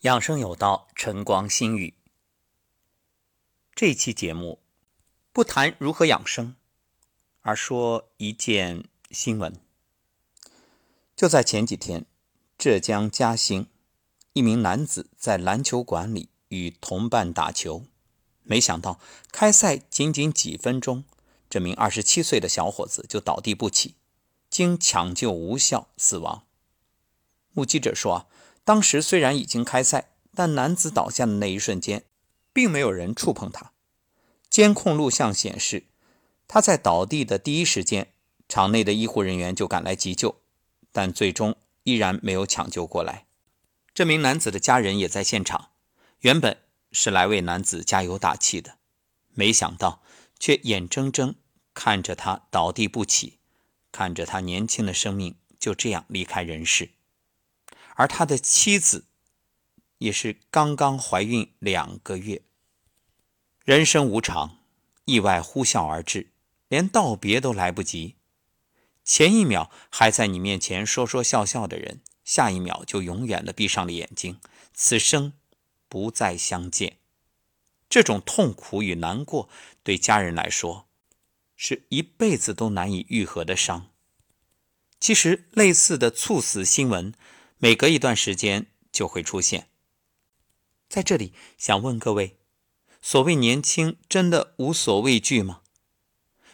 养生有道，晨光心语。这期节目不谈如何养生，而说一件新闻。就在前几天，浙江嘉兴一名男子在篮球馆里与同伴打球，没想到开赛仅仅几分钟，这名二十七岁的小伙子就倒地不起，经抢救无效死亡。目击者说。当时虽然已经开赛，但男子倒下的那一瞬间，并没有人触碰他。监控录像显示，他在倒地的第一时间，场内的医护人员就赶来急救，但最终依然没有抢救过来。这名男子的家人也在现场，原本是来为男子加油打气的，没想到却眼睁睁看着他倒地不起，看着他年轻的生命就这样离开人世。而他的妻子也是刚刚怀孕两个月。人生无常，意外呼啸而至，连道别都来不及。前一秒还在你面前说说笑笑的人，下一秒就永远的闭上了眼睛，此生不再相见。这种痛苦与难过，对家人来说是一辈子都难以愈合的伤。其实，类似的猝死新闻。每隔一段时间就会出现。在这里，想问各位：所谓年轻，真的无所畏惧吗？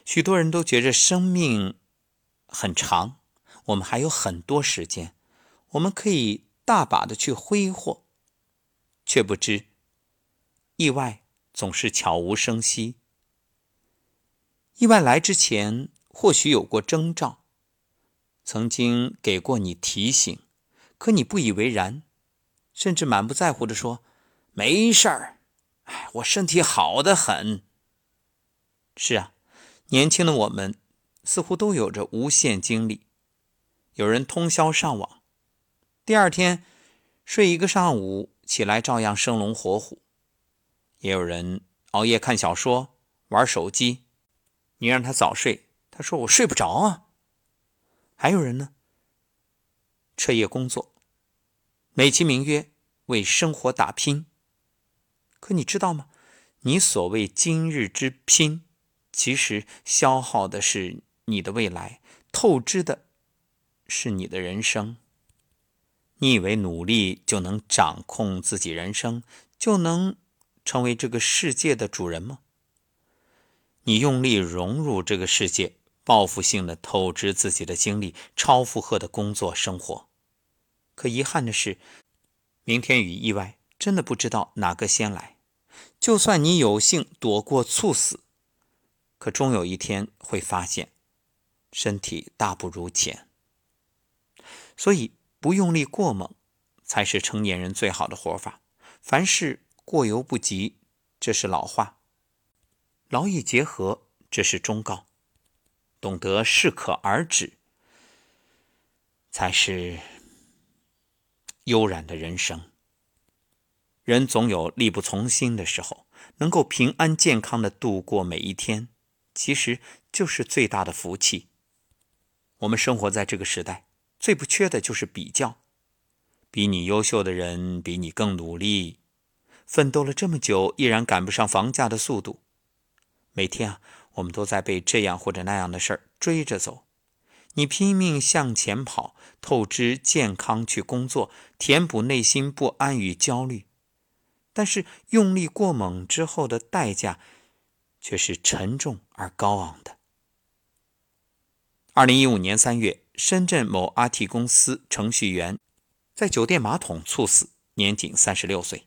许多人都觉着生命很长，我们还有很多时间，我们可以大把的去挥霍，却不知意外总是悄无声息。意外来之前，或许有过征兆，曾经给过你提醒。可你不以为然，甚至满不在乎的说：“没事儿，哎，我身体好的很。”是啊，年轻的我们似乎都有着无限精力。有人通宵上网，第二天睡一个上午，起来照样生龙活虎；也有人熬夜看小说、玩手机，你让他早睡，他说我睡不着啊。还有人呢？彻夜工作，美其名曰为生活打拼。可你知道吗？你所谓今日之拼，其实消耗的是你的未来，透支的是你的人生。你以为努力就能掌控自己人生，就能成为这个世界的主人吗？你用力融入这个世界。报复性的透支自己的精力，超负荷的工作生活。可遗憾的是，明天与意外真的不知道哪个先来。就算你有幸躲过猝死，可终有一天会发现身体大不如前。所以，不用力过猛，才是成年人最好的活法。凡事过犹不及，这是老话；劳逸结合，这是忠告。懂得适可而止，才是悠然的人生。人总有力不从心的时候，能够平安健康的度过每一天，其实就是最大的福气。我们生活在这个时代，最不缺的就是比较。比你优秀的人，比你更努力，奋斗了这么久，依然赶不上房价的速度。每天啊。我们都在被这样或者那样的事儿追着走，你拼命向前跑，透支健康去工作，填补内心不安与焦虑，但是用力过猛之后的代价，却是沉重而高昂的。二零一五年三月，深圳某 IT 公司程序员在酒店马桶猝死，年仅三十六岁。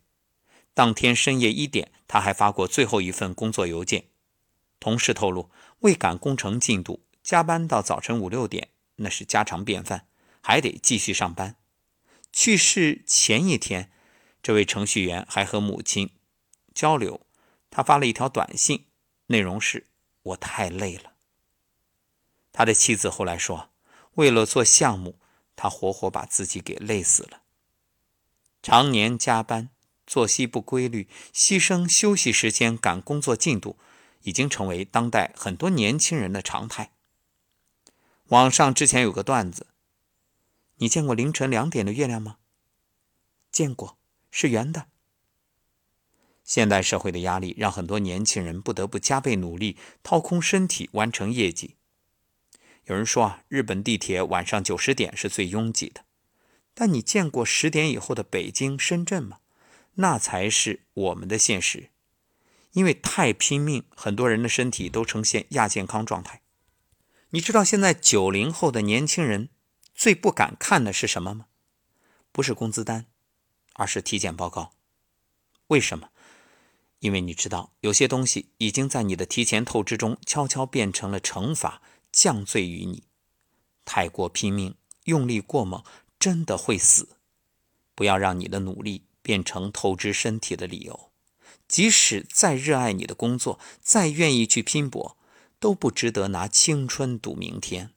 当天深夜一点，他还发过最后一份工作邮件。同事透露，为赶工程进度，加班到早晨五六点，那是家常便饭，还得继续上班。去世前一天，这位程序员还和母亲交流，他发了一条短信，内容是：“我太累了。”他的妻子后来说，为了做项目，他活活把自己给累死了。常年加班，作息不规律，牺牲休息时间赶工作进度。已经成为当代很多年轻人的常态。网上之前有个段子：“你见过凌晨两点的月亮吗？”见过，是圆的。现代社会的压力让很多年轻人不得不加倍努力，掏空身体完成业绩。有人说啊，日本地铁晚上九十点是最拥挤的，但你见过十点以后的北京、深圳吗？那才是我们的现实。因为太拼命，很多人的身体都呈现亚健康状态。你知道现在九零后的年轻人最不敢看的是什么吗？不是工资单，而是体检报告。为什么？因为你知道，有些东西已经在你的提前透支中悄悄变成了惩罚，降罪于你。太过拼命，用力过猛，真的会死。不要让你的努力变成透支身体的理由。即使再热爱你的工作，再愿意去拼搏，都不值得拿青春赌明天。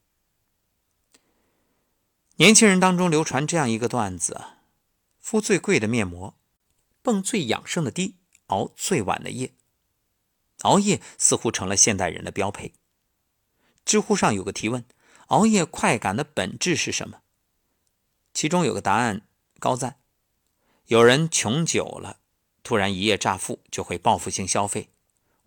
年轻人当中流传这样一个段子：敷最贵的面膜，蹦最养生的迪，熬最晚的夜。熬夜似乎成了现代人的标配。知乎上有个提问：熬夜快感的本质是什么？其中有个答案高赞：有人穷久了。突然一夜乍富，就会报复性消费。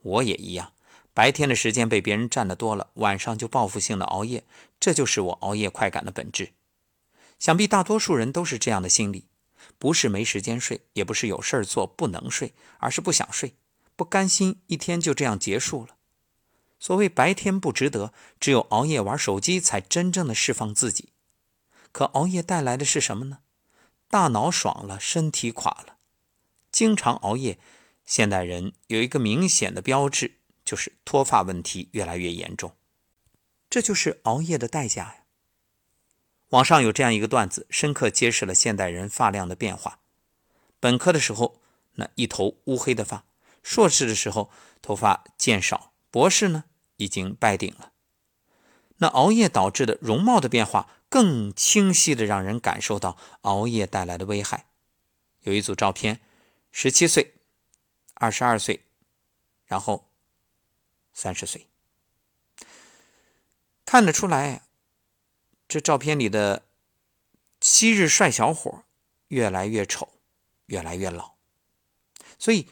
我也一样，白天的时间被别人占的多了，晚上就报复性的熬夜。这就是我熬夜快感的本质。想必大多数人都是这样的心理，不是没时间睡，也不是有事儿做不能睡，而是不想睡，不甘心一天就这样结束了。所谓白天不值得，只有熬夜玩手机才真正的释放自己。可熬夜带来的是什么呢？大脑爽了，身体垮了。经常熬夜，现代人有一个明显的标志，就是脱发问题越来越严重。这就是熬夜的代价呀。网上有这样一个段子，深刻揭示了现代人发量的变化。本科的时候，那一头乌黑的发；硕士的时候，头发渐少；博士呢，已经败顶了。那熬夜导致的容貌的变化，更清晰的让人感受到熬夜带来的危害。有一组照片。十七岁，二十二岁，然后三十岁，看得出来，这照片里的昔日帅小伙越来越丑，越来越老。所以，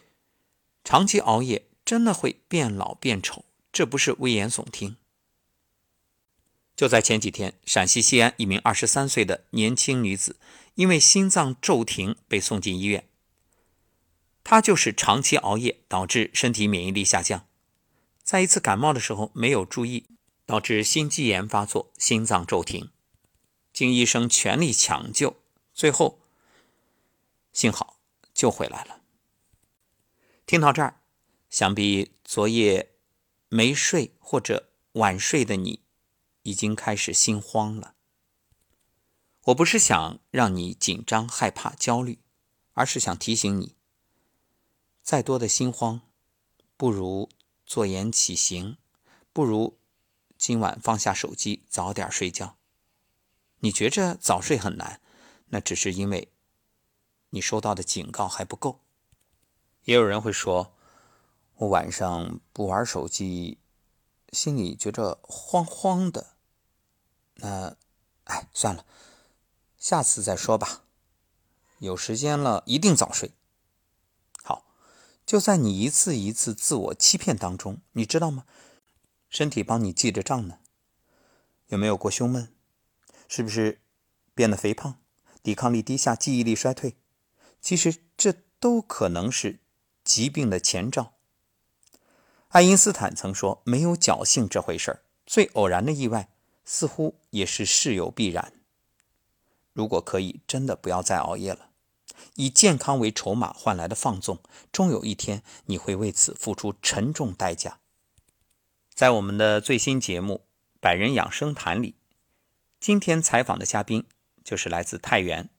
长期熬夜真的会变老变丑，这不是危言耸听。就在前几天，陕西西安一名二十三岁的年轻女子因为心脏骤停被送进医院。他就是长期熬夜导致身体免疫力下降，在一次感冒的时候没有注意，导致心肌炎发作，心脏骤停。经医生全力抢救，最后幸好救回来了。听到这儿，想必昨夜没睡或者晚睡的你，已经开始心慌了。我不是想让你紧张、害怕、焦虑，而是想提醒你。再多的心慌，不如坐言起行，不如今晚放下手机，早点睡觉。你觉着早睡很难，那只是因为你收到的警告还不够。也有人会说，我晚上不玩手机，心里觉着慌慌的。那，哎，算了，下次再说吧。有时间了一定早睡。就在你一次一次自我欺骗当中，你知道吗？身体帮你记着账呢。有没有过胸闷？是不是变得肥胖？抵抗力低下，记忆力衰退？其实这都可能是疾病的前兆。爱因斯坦曾说：“没有侥幸这回事儿，最偶然的意外似乎也是事有必然。”如果可以，真的不要再熬夜了。以健康为筹码换来的放纵，终有一天你会为此付出沉重代价。在我们的最新节目《百人养生谈》里，今天采访的嘉宾就是来自太原、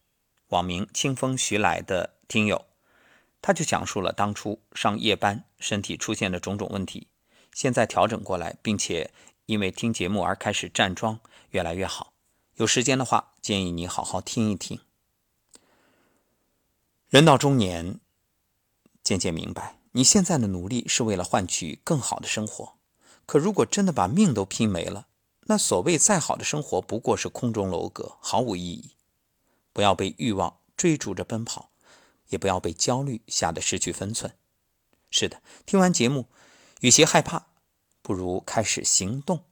网名“清风徐来”的听友，他就讲述了当初上夜班身体出现的种种问题，现在调整过来，并且因为听节目而开始站桩，越来越好。有时间的话，建议你好好听一听。人到中年，渐渐明白，你现在的努力是为了换取更好的生活。可如果真的把命都拼没了，那所谓再好的生活不过是空中楼阁，毫无意义。不要被欲望追逐着奔跑，也不要被焦虑吓得失去分寸。是的，听完节目，与其害怕，不如开始行动，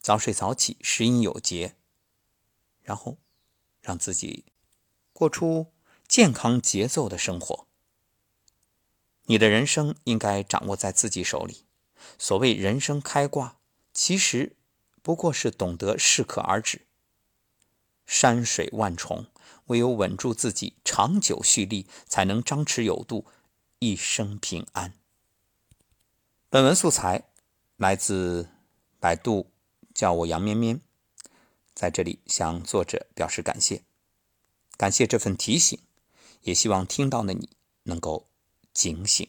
早睡早起，食饮有节，然后让自己过出健康节奏的生活。你的人生应该掌握在自己手里。所谓人生开挂，其实不过是懂得适可而止。山水万重，唯有稳住自己，长久蓄力，才能张弛有度，一生平安。本文素材来自百度，叫我杨绵绵，在这里向作者表示感谢，感谢这份提醒，也希望听到的你能够警醒。